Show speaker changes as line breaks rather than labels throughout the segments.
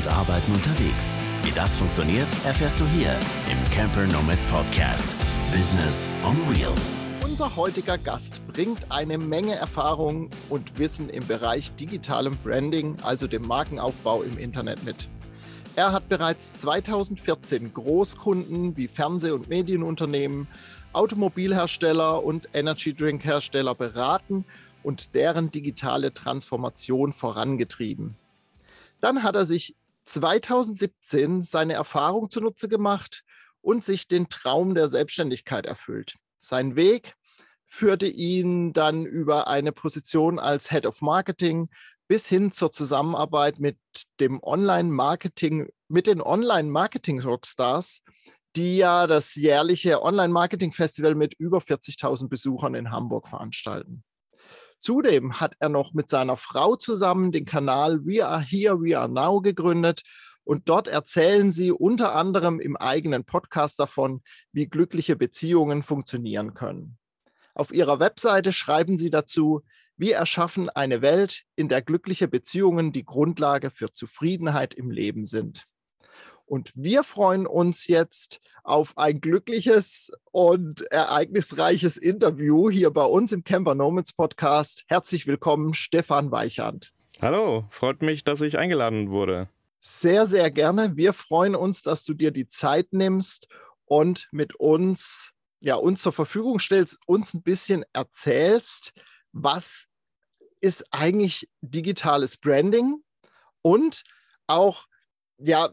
und Arbeiten unterwegs. Wie das funktioniert, erfährst du hier im Camper Nomads Podcast. Business on Wheels.
Unser heutiger Gast bringt eine Menge Erfahrung und Wissen im Bereich digitalem Branding, also dem Markenaufbau im Internet mit. Er hat bereits 2014 Großkunden wie Fernseh- und Medienunternehmen, Automobilhersteller und Energy Drink Hersteller beraten und deren digitale Transformation vorangetrieben. Dann hat er sich 2017 seine Erfahrung zunutze gemacht und sich den Traum der Selbstständigkeit erfüllt. Sein Weg führte ihn dann über eine Position als Head of Marketing bis hin zur Zusammenarbeit mit dem Online-Marketing, mit den Online-Marketing-Rockstars, die ja das jährliche Online-Marketing-Festival mit über 40.000 Besuchern in Hamburg veranstalten. Zudem hat er noch mit seiner Frau zusammen den Kanal We Are Here, We Are Now gegründet. Und dort erzählen sie unter anderem im eigenen Podcast davon, wie glückliche Beziehungen funktionieren können. Auf ihrer Webseite schreiben sie dazu, wir erschaffen eine Welt, in der glückliche Beziehungen die Grundlage für Zufriedenheit im Leben sind. Und wir freuen uns jetzt auf ein glückliches und ereignisreiches Interview hier bei uns im Camper Nomads Podcast. Herzlich willkommen, Stefan Weichand.
Hallo, freut mich, dass ich eingeladen wurde.
Sehr, sehr gerne. Wir freuen uns, dass du dir die Zeit nimmst und mit uns, ja, uns zur Verfügung stellst, uns ein bisschen erzählst, was ist eigentlich digitales Branding und auch ja,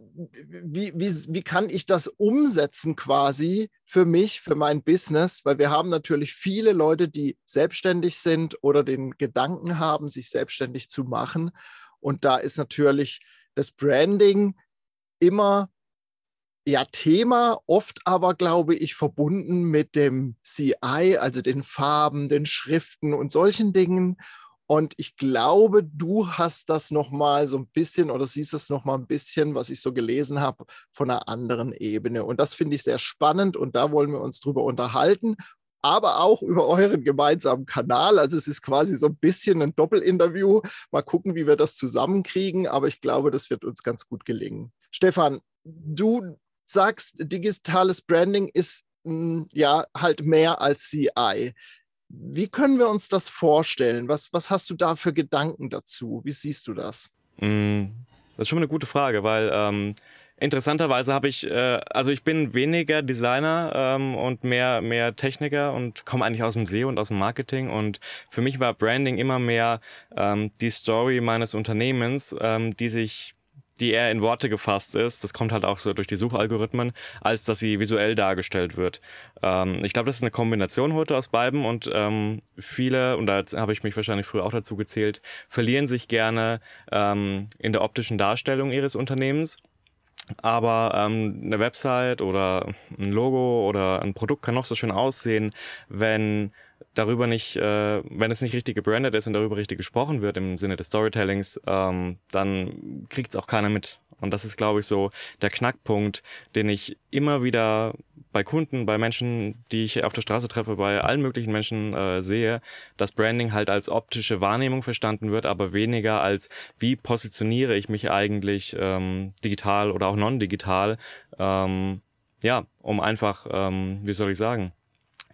wie, wie, wie kann ich das umsetzen quasi für mich, für mein Business? Weil wir haben natürlich viele Leute, die selbstständig sind oder den Gedanken haben, sich selbstständig zu machen. Und da ist natürlich das Branding immer ja Thema, oft aber glaube ich verbunden mit dem CI, also den Farben, den Schriften und solchen Dingen. Und ich glaube, du hast das nochmal so ein bisschen oder siehst es nochmal ein bisschen, was ich so gelesen habe, von einer anderen Ebene. Und das finde ich sehr spannend und da wollen wir uns drüber unterhalten, aber auch über euren gemeinsamen Kanal. Also es ist quasi so ein bisschen ein Doppelinterview. Mal gucken, wie wir das zusammenkriegen, aber ich glaube, das wird uns ganz gut gelingen. Stefan, du sagst, digitales Branding ist hm, ja halt mehr als CI. Wie können wir uns das vorstellen? Was, was hast du da für Gedanken dazu? Wie siehst du das?
Mm, das ist schon eine gute Frage, weil ähm, interessanterweise habe ich, äh, also ich bin weniger Designer ähm, und mehr, mehr Techniker und komme eigentlich aus dem SEO und aus dem Marketing. Und für mich war Branding immer mehr ähm, die Story meines Unternehmens, ähm, die sich die eher in Worte gefasst ist, das kommt halt auch so durch die Suchalgorithmen, als dass sie visuell dargestellt wird. Ähm, ich glaube, das ist eine Kombination heute aus beiden und ähm, viele, und da habe ich mich wahrscheinlich früher auch dazu gezählt, verlieren sich gerne ähm, in der optischen Darstellung ihres Unternehmens. Aber ähm, eine Website oder ein Logo oder ein Produkt kann noch so schön aussehen, wenn darüber nicht, äh, wenn es nicht richtig gebrandet ist und darüber richtig gesprochen wird im Sinne des Storytellings, ähm, dann kriegt es auch keiner mit. Und das ist, glaube ich, so der Knackpunkt, den ich immer wieder bei Kunden, bei Menschen, die ich auf der Straße treffe, bei allen möglichen Menschen äh, sehe, dass Branding halt als optische Wahrnehmung verstanden wird, aber weniger als wie positioniere ich mich eigentlich ähm, digital oder auch non-digital, ähm, ja, um einfach, ähm, wie soll ich sagen,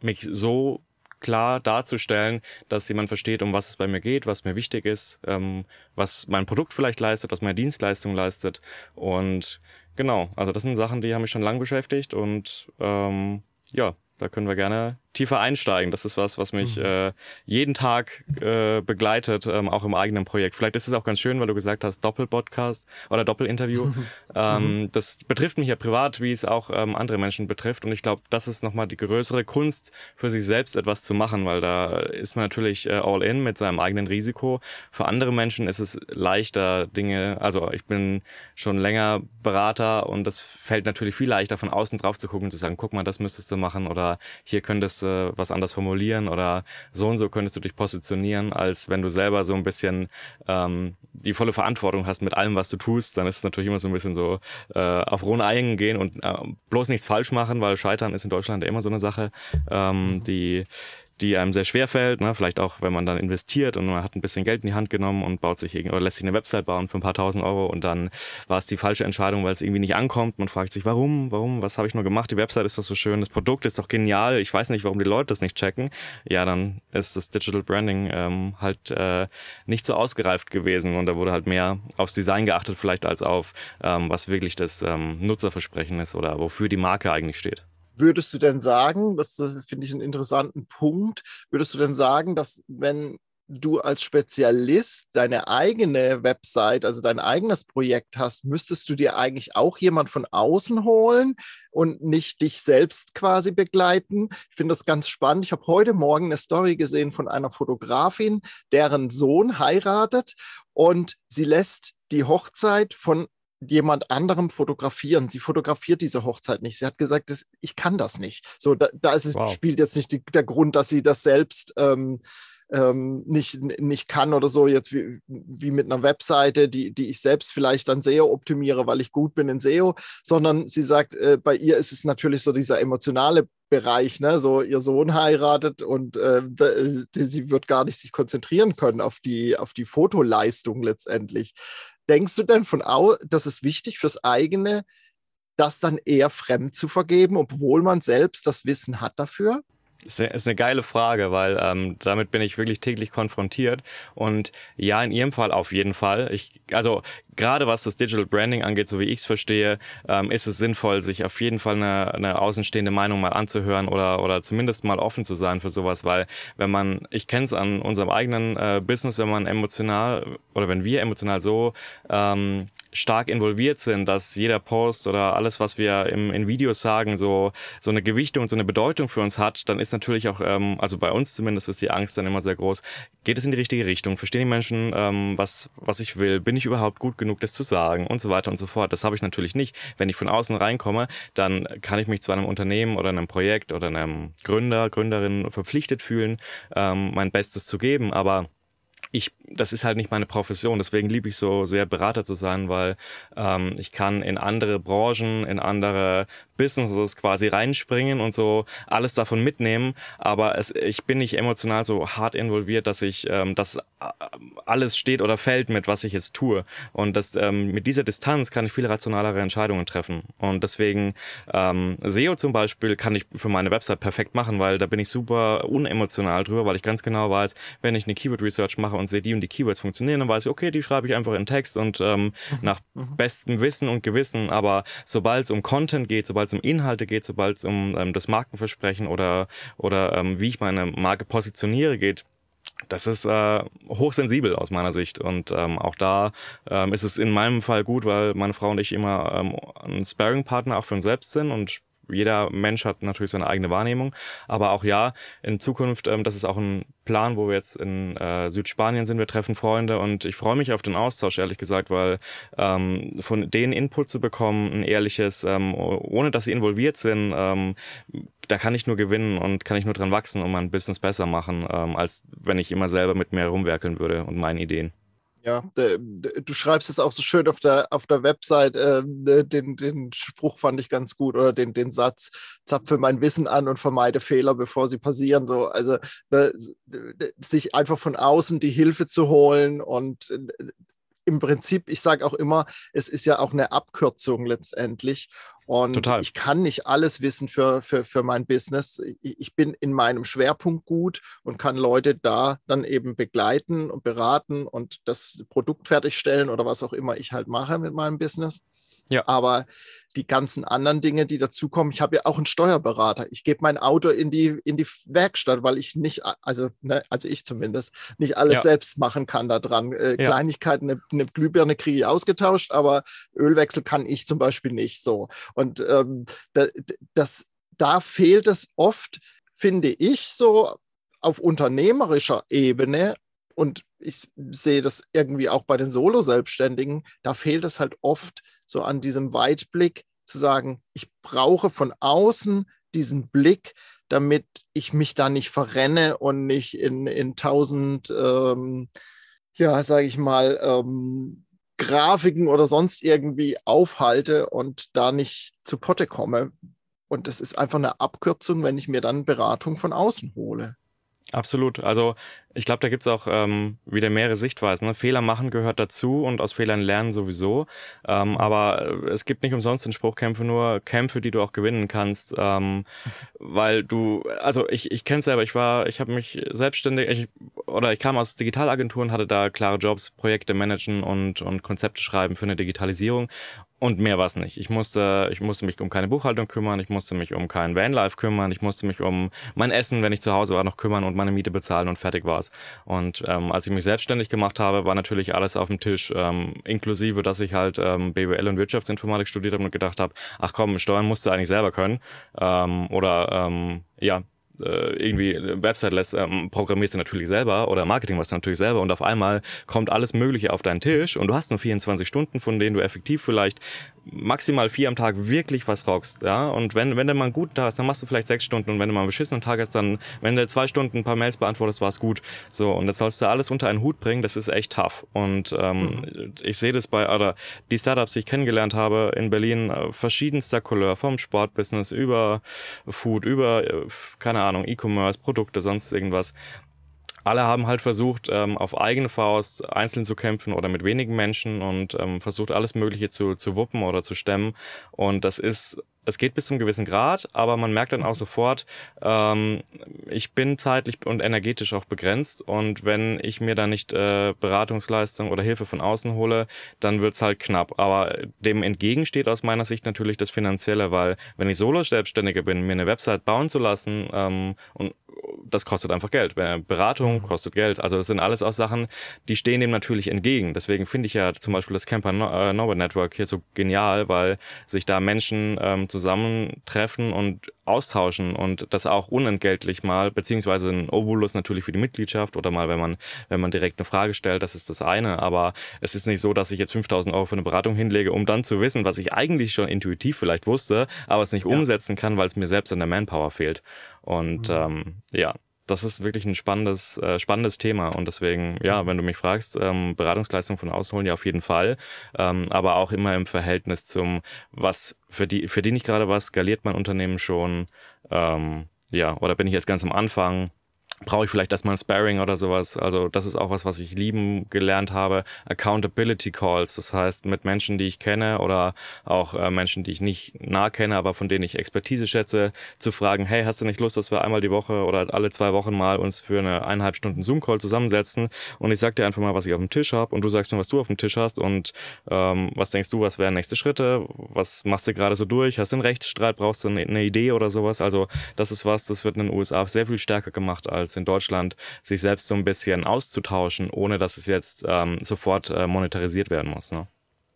mich so klar darzustellen, dass jemand versteht, um was es bei mir geht, was mir wichtig ist, ähm, was mein Produkt vielleicht leistet, was meine Dienstleistung leistet. Und genau, also das sind Sachen, die haben mich schon lange beschäftigt und ähm, ja, da können wir gerne tiefer einsteigen. Das ist was, was mich mhm. äh, jeden Tag äh, begleitet, ähm, auch im eigenen Projekt. Vielleicht ist es auch ganz schön, weil du gesagt hast, Doppelpodcast oder Doppelinterview. Mhm. Ähm, mhm. Das betrifft mich ja privat, wie es auch ähm, andere Menschen betrifft. Und ich glaube, das ist nochmal die größere Kunst, für sich selbst etwas zu machen, weil da ist man natürlich äh, all in mit seinem eigenen Risiko. Für andere Menschen ist es leichter, Dinge, also ich bin schon länger Berater und das fällt natürlich viel leichter, von außen drauf zu gucken und zu sagen, guck mal, das müsstest du machen oder hier könntest äh, was anders formulieren oder so und so könntest du dich positionieren, als wenn du selber so ein bisschen ähm, die volle Verantwortung hast mit allem, was du tust, dann ist es natürlich immer so ein bisschen so äh, auf rohen Eigen gehen und äh, bloß nichts falsch machen, weil Scheitern ist in Deutschland immer so eine Sache, ähm, die die einem sehr schwer fällt. Ne? Vielleicht auch, wenn man dann investiert und man hat ein bisschen Geld in die Hand genommen und baut sich oder lässt sich eine Website bauen für ein paar tausend Euro und dann war es die falsche Entscheidung, weil es irgendwie nicht ankommt. Man fragt sich, warum, warum, was habe ich nur gemacht? Die Website ist doch so schön, das Produkt ist doch genial. Ich weiß nicht, warum die Leute das nicht checken. Ja, dann ist das Digital Branding ähm, halt äh, nicht so ausgereift gewesen und da wurde halt mehr aufs Design geachtet vielleicht als auf ähm, was wirklich das ähm, Nutzerversprechen ist oder wofür die Marke eigentlich steht.
Würdest du denn sagen, das finde ich einen interessanten Punkt, würdest du denn sagen, dass wenn du als Spezialist deine eigene Website, also dein eigenes Projekt hast, müsstest du dir eigentlich auch jemand von außen holen und nicht dich selbst quasi begleiten. Ich finde das ganz spannend. Ich habe heute Morgen eine Story gesehen von einer Fotografin, deren Sohn heiratet und sie lässt die Hochzeit von jemand anderem fotografieren. Sie fotografiert diese Hochzeit nicht. Sie hat gesagt, das, ich kann das nicht. So, da, da es, wow. spielt jetzt nicht die, der Grund, dass sie das selbst ähm, ähm, nicht, nicht kann oder so, jetzt wie, wie mit einer Webseite, die, die ich selbst vielleicht dann SEO optimiere, weil ich gut bin in SEO, sondern sie sagt, äh, bei ihr ist es natürlich so dieser emotionale Bereich, ne? so ihr Sohn heiratet und äh, sie wird gar nicht sich konzentrieren können auf die, auf die Fotoleistung letztendlich. Denkst du denn von aus, das ist wichtig fürs eigene, das dann eher fremd zu vergeben, obwohl man selbst das Wissen hat dafür?
Das ist eine geile Frage, weil ähm, damit bin ich wirklich täglich konfrontiert. Und ja, in Ihrem Fall auf jeden Fall. Ich, also gerade was das Digital Branding angeht, so wie ich es verstehe, ähm, ist es sinnvoll, sich auf jeden Fall eine, eine außenstehende Meinung mal anzuhören oder, oder zumindest mal offen zu sein für sowas, weil wenn man, ich kenne es an unserem eigenen äh, Business, wenn man emotional oder wenn wir emotional so ähm, stark involviert sind, dass jeder Post oder alles, was wir im, in Videos sagen, so, so eine Gewichtung und so eine Bedeutung für uns hat, dann ist natürlich auch, ähm, also bei uns zumindest ist die Angst dann immer sehr groß. Geht es in die richtige Richtung? Verstehen die Menschen, ähm, was, was ich will? Bin ich überhaupt gut genug, das zu sagen? Und so weiter und so fort. Das habe ich natürlich nicht. Wenn ich von außen reinkomme, dann kann ich mich zu einem Unternehmen oder einem Projekt oder einem Gründer, Gründerin verpflichtet fühlen, ähm, mein Bestes zu geben. Aber ich, das ist halt nicht meine Profession. Deswegen liebe ich so sehr Berater zu sein, weil ähm, ich kann in andere Branchen, in andere Businesses quasi reinspringen und so alles davon mitnehmen. Aber es, ich bin nicht emotional so hart involviert, dass ich ähm, das äh, alles steht oder fällt mit, was ich jetzt tue. Und das, ähm, mit dieser Distanz kann ich viel rationalere Entscheidungen treffen. Und deswegen ähm, SEO zum Beispiel kann ich für meine Website perfekt machen, weil da bin ich super unemotional drüber, weil ich ganz genau weiß, wenn ich eine Keyword Research mache und sehe, die und die Keywords funktionieren, dann weiß ich, okay, die schreibe ich einfach in Text und ähm, mhm. nach mhm. bestem Wissen und Gewissen. Aber sobald es um Content geht, sobald es um Inhalte geht, sobald es um ähm, das Markenversprechen oder, oder ähm, wie ich meine Marke positioniere geht, das ist äh, hochsensibel aus meiner Sicht. Und ähm, auch da ähm, ist es in meinem Fall gut, weil meine Frau und ich immer ähm, ein Sparring-Partner auch für uns selbst sind und jeder Mensch hat natürlich seine eigene Wahrnehmung. Aber auch ja, in Zukunft, ähm, das ist auch ein Plan, wo wir jetzt in äh, Südspanien sind. Wir treffen Freunde und ich freue mich auf den Austausch, ehrlich gesagt, weil ähm, von denen Input zu bekommen, ein ehrliches, ähm, ohne dass sie involviert sind, ähm, da kann ich nur gewinnen und kann ich nur dran wachsen und mein Business besser machen, ähm, als wenn ich immer selber mit mir rumwerkeln würde und meinen Ideen.
Ja, du schreibst es auch so schön auf der, auf der Website. Äh, den, den Spruch fand ich ganz gut oder den, den Satz: Zapfe mein Wissen an und vermeide Fehler, bevor sie passieren. So, also ne, sich einfach von außen die Hilfe zu holen und äh, im Prinzip, ich sage auch immer, es ist ja auch eine Abkürzung letztendlich. Und Total. ich kann nicht alles wissen für, für, für mein Business. Ich, ich, bin in meinem Schwerpunkt gut und kann Leute da dann eben begleiten und beraten und das Produkt fertigstellen oder was auch immer ich halt mache mit meinem Business. Ja. Aber die ganzen anderen Dinge, die dazukommen, ich habe ja auch einen Steuerberater. Ich gebe mein Auto in die, in die Werkstatt, weil ich nicht, also, ne, also ich zumindest, nicht alles ja. selbst machen kann da dran. Äh, ja. Kleinigkeiten, eine, eine Glühbirne kriege ich ausgetauscht, aber Ölwechsel kann ich zum Beispiel nicht so. Und ähm, da, das, da fehlt es oft, finde ich, so auf unternehmerischer Ebene und ich sehe das irgendwie auch bei den Solo-Selbstständigen, da fehlt es halt oft so an diesem Weitblick zu sagen, ich brauche von außen diesen Blick, damit ich mich da nicht verrenne und nicht in, in tausend, ähm, ja, sage ich mal, ähm, Grafiken oder sonst irgendwie aufhalte und da nicht zu Potte komme. Und das ist einfach eine Abkürzung, wenn ich mir dann Beratung von außen hole.
Absolut. Also ich glaube, da gibt's auch ähm, wieder mehrere Sichtweisen. Ne? Fehler machen gehört dazu und aus Fehlern lernen sowieso. Ähm, aber es gibt nicht umsonst den Spruch, kämpfe nur Kämpfe, die du auch gewinnen kannst. Ähm, weil du, also ich, ich kenne selber, ich war, ich habe mich selbstständig, ich, oder ich kam aus Digitalagenturen, hatte da klare Jobs, Projekte managen und, und Konzepte schreiben für eine Digitalisierung. Und mehr war es nicht. Ich musste, ich musste mich um keine Buchhaltung kümmern, ich musste mich um kein Vanlife kümmern, ich musste mich um mein Essen, wenn ich zu Hause war, noch kümmern und meine Miete bezahlen und fertig war's. Und ähm, als ich mich selbstständig gemacht habe, war natürlich alles auf dem Tisch, ähm, inklusive, dass ich halt ähm, BWL und Wirtschaftsinformatik studiert habe und gedacht habe, ach komm, Steuern musst du eigentlich selber können. Ähm, oder ähm, ja, irgendwie eine Website lässt, ähm, programmierst du natürlich selber oder Marketing machst du natürlich selber und auf einmal kommt alles Mögliche auf deinen Tisch und du hast nur 24 Stunden, von denen du effektiv vielleicht maximal vier am Tag wirklich was rockst, ja. Und wenn, wenn du mal einen guten Tag hast, dann machst du vielleicht sechs Stunden und wenn du mal einen beschissenen Tag hast, dann, wenn du zwei Stunden ein paar Mails beantwortest, war es gut. So, und das sollst du alles unter einen Hut bringen, das ist echt tough. Und ähm, mhm. ich sehe das bei, oder die Startups, die ich kennengelernt habe in Berlin, äh, verschiedenster Couleur, vom Sportbusiness über Food, über, äh, keine Ahnung, E-Commerce, Produkte, sonst irgendwas. Alle haben halt versucht, ähm, auf eigene Faust einzeln zu kämpfen oder mit wenigen Menschen und ähm, versucht alles Mögliche zu, zu wuppen oder zu stemmen. Und das ist es geht bis zum gewissen Grad, aber man merkt dann auch sofort, ähm, ich bin zeitlich und energetisch auch begrenzt und wenn ich mir da nicht äh, Beratungsleistung oder Hilfe von außen hole, dann wird's halt knapp. Aber dem entgegen steht aus meiner Sicht natürlich das Finanzielle, weil wenn ich Solo-Selbstständiger bin, mir eine Website bauen zu lassen ähm, und das kostet einfach Geld. Beratung mhm. kostet Geld. Also das sind alles auch Sachen, die stehen dem natürlich entgegen. Deswegen finde ich ja zum Beispiel das Camper Nowhere Network hier so genial, weil sich da Menschen ähm, zusammentreffen und austauschen und das auch unentgeltlich mal, beziehungsweise ein Obolus natürlich für die Mitgliedschaft oder mal, wenn man, wenn man direkt eine Frage stellt, das ist das eine. Aber es ist nicht so, dass ich jetzt 5000 Euro für eine Beratung hinlege, um dann zu wissen, was ich eigentlich schon intuitiv vielleicht wusste, aber es nicht ja. umsetzen kann, weil es mir selbst an der Manpower fehlt. Und mhm. ähm, ja, das ist wirklich ein spannendes, äh, spannendes Thema. Und deswegen, ja, wenn du mich fragst, ähm, Beratungsleistung von außen holen, ja, auf jeden Fall. Ähm, aber auch immer im Verhältnis zum, was für die, verdiene ich gerade was, skaliert mein Unternehmen schon, ähm, ja, oder bin ich jetzt ganz am Anfang? Brauche ich vielleicht erstmal ein Sparring oder sowas. Also das ist auch was, was ich lieben gelernt habe. Accountability Calls, das heißt mit Menschen, die ich kenne oder auch äh, Menschen, die ich nicht nah kenne, aber von denen ich Expertise schätze, zu fragen, hey, hast du nicht Lust, dass wir einmal die Woche oder alle zwei Wochen mal uns für eine eineinhalb Stunden Zoom-Call zusammensetzen und ich sag dir einfach mal, was ich auf dem Tisch habe und du sagst mir, was du auf dem Tisch hast und ähm, was denkst du, was wären nächste Schritte? Was machst du gerade so durch? Hast du einen Rechtsstreit? Brauchst du eine, eine Idee oder sowas? Also das ist was, das wird in den USA sehr viel stärker gemacht als in Deutschland, sich selbst so ein bisschen auszutauschen, ohne dass es jetzt ähm, sofort äh, monetarisiert werden muss. Ne?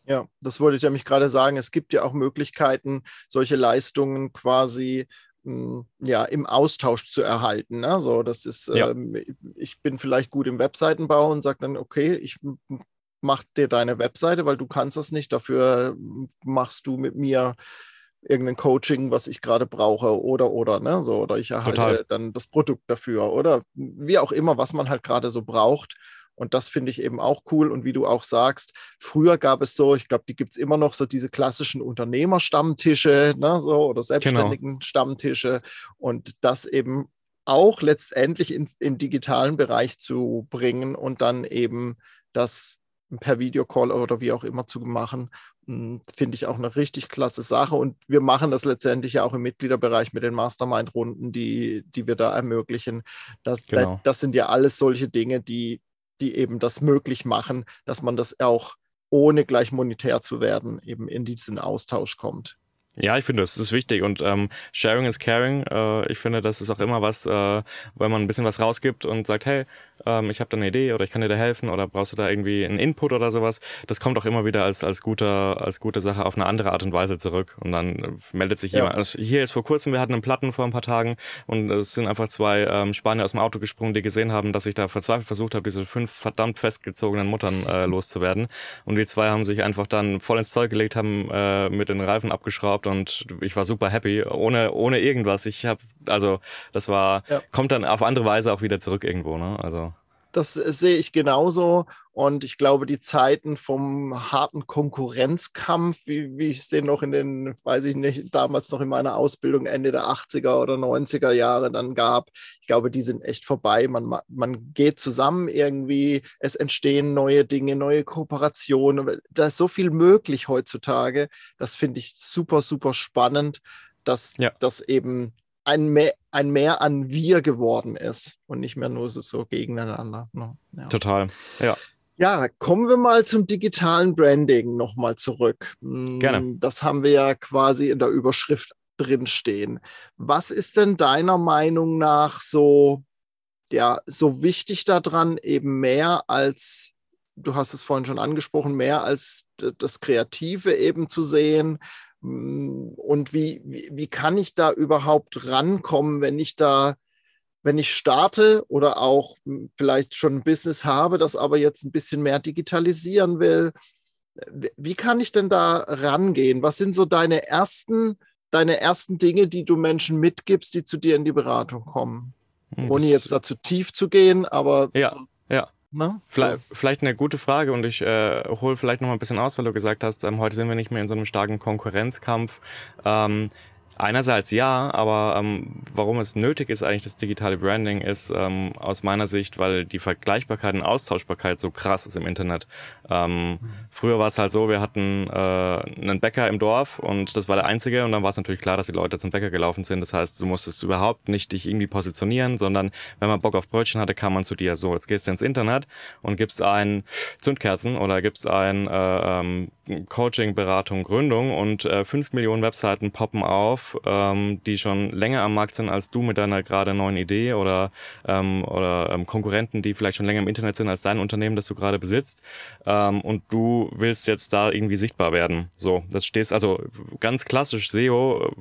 Ja, das wollte ich nämlich gerade sagen. Es gibt ja auch Möglichkeiten, solche Leistungen quasi hm, ja, im Austausch zu erhalten. Ne? So, das ist, ja. ähm, ich bin vielleicht gut im Webseitenbau und sage dann, okay, ich mache dir deine Webseite, weil du kannst das nicht. Dafür machst du mit mir irgendein Coaching, was ich gerade brauche oder oder ne so oder ich erhalte Total. dann das Produkt dafür oder wie auch immer, was man halt gerade so braucht. Und das finde ich eben auch cool. Und wie du auch sagst, früher gab es so, ich glaube, die gibt es immer noch so diese klassischen Unternehmerstammtische ne, so, oder genau. selbstständigen genau. Stammtische. Und das eben auch letztendlich in, in digitalen Bereich zu bringen und dann eben das per Videocall oder wie auch immer zu machen, finde ich auch eine richtig klasse Sache. Und wir machen das letztendlich ja auch im Mitgliederbereich mit den Mastermind-Runden, die, die wir da ermöglichen. Das, genau. das sind ja alles solche Dinge, die, die eben das möglich machen, dass man das auch ohne gleich monetär zu werden, eben in diesen Austausch kommt.
Ja, ich finde, das ist wichtig und ähm, Sharing is Caring. Äh, ich finde, das ist auch immer was, äh, wenn man ein bisschen was rausgibt und sagt, hey, ähm, ich habe da eine Idee oder ich kann dir da helfen oder brauchst du da irgendwie einen Input oder sowas. Das kommt auch immer wieder als als guter als gute Sache auf eine andere Art und Weise zurück und dann meldet sich ja. jemand. Also hier ist vor kurzem, wir hatten einen Platten vor ein paar Tagen und es sind einfach zwei ähm, Spanier aus dem Auto gesprungen, die gesehen haben, dass ich da verzweifelt versucht habe, diese fünf verdammt festgezogenen Muttern äh, loszuwerden und die zwei haben sich einfach dann voll ins Zeug gelegt, haben äh, mit den Reifen abgeschraubt und ich war super happy, ohne, ohne irgendwas. Ich habe, also das war, ja. kommt dann auf andere Weise auch wieder zurück irgendwo, ne? Also.
Das sehe ich genauso. Und ich glaube, die Zeiten vom harten Konkurrenzkampf, wie, wie ich es den noch in den, weiß ich nicht, damals noch in meiner Ausbildung Ende der 80er oder 90er Jahre dann gab, ich glaube, die sind echt vorbei. Man, man geht zusammen irgendwie, es entstehen neue Dinge, neue Kooperationen. Da ist so viel möglich heutzutage. Das finde ich super, super spannend, dass ja. das eben ein mehr, ein mehr an wir geworden ist und nicht mehr nur so, so gegeneinander. Ne?
Ja. Total, ja.
Ja, kommen wir mal zum digitalen Branding nochmal zurück.
Hm, Gerne.
Das haben wir ja quasi in der Überschrift drinstehen. Was ist denn deiner Meinung nach so, ja, so wichtig daran, eben mehr als, du hast es vorhin schon angesprochen, mehr als das Kreative eben zu sehen, und wie, wie, wie kann ich da überhaupt rankommen, wenn ich da, wenn ich starte oder auch hm, vielleicht schon ein Business habe, das aber jetzt ein bisschen mehr digitalisieren will? Wie kann ich denn da rangehen? Was sind so deine ersten, deine ersten Dinge, die du Menschen mitgibst, die zu dir in die Beratung kommen? Hm, das Ohne jetzt da zu tief zu gehen, aber
ja,
so,
ja. Ne? Vielleicht, vielleicht, eine gute Frage und ich äh, hole vielleicht noch mal ein bisschen aus, weil du gesagt hast, ähm, heute sind wir nicht mehr in so einem starken Konkurrenzkampf. Ähm, Einerseits ja, aber ähm, warum es nötig ist, eigentlich das digitale Branding, ist ähm, aus meiner Sicht, weil die Vergleichbarkeit und Austauschbarkeit so krass ist im Internet. Ähm. Früher war es halt so, wir hatten äh, einen Bäcker im Dorf und das war der einzige und dann war es natürlich klar, dass die Leute zum Bäcker gelaufen sind. Das heißt, du musstest überhaupt nicht dich irgendwie positionieren, sondern wenn man Bock auf Brötchen hatte, kam man zu dir. So, jetzt gehst du ins Internet und gibst ein Zündkerzen oder gibst ein äh, ähm, Coaching, Beratung, Gründung und äh, fünf Millionen Webseiten poppen auf, ähm, die schon länger am Markt sind als du mit deiner gerade neuen Idee oder, ähm, oder ähm, Konkurrenten, die vielleicht schon länger im Internet sind als dein Unternehmen, das du gerade besitzt. Ähm, und du willst jetzt da irgendwie sichtbar werden. So, das stehst also ganz klassisch SEO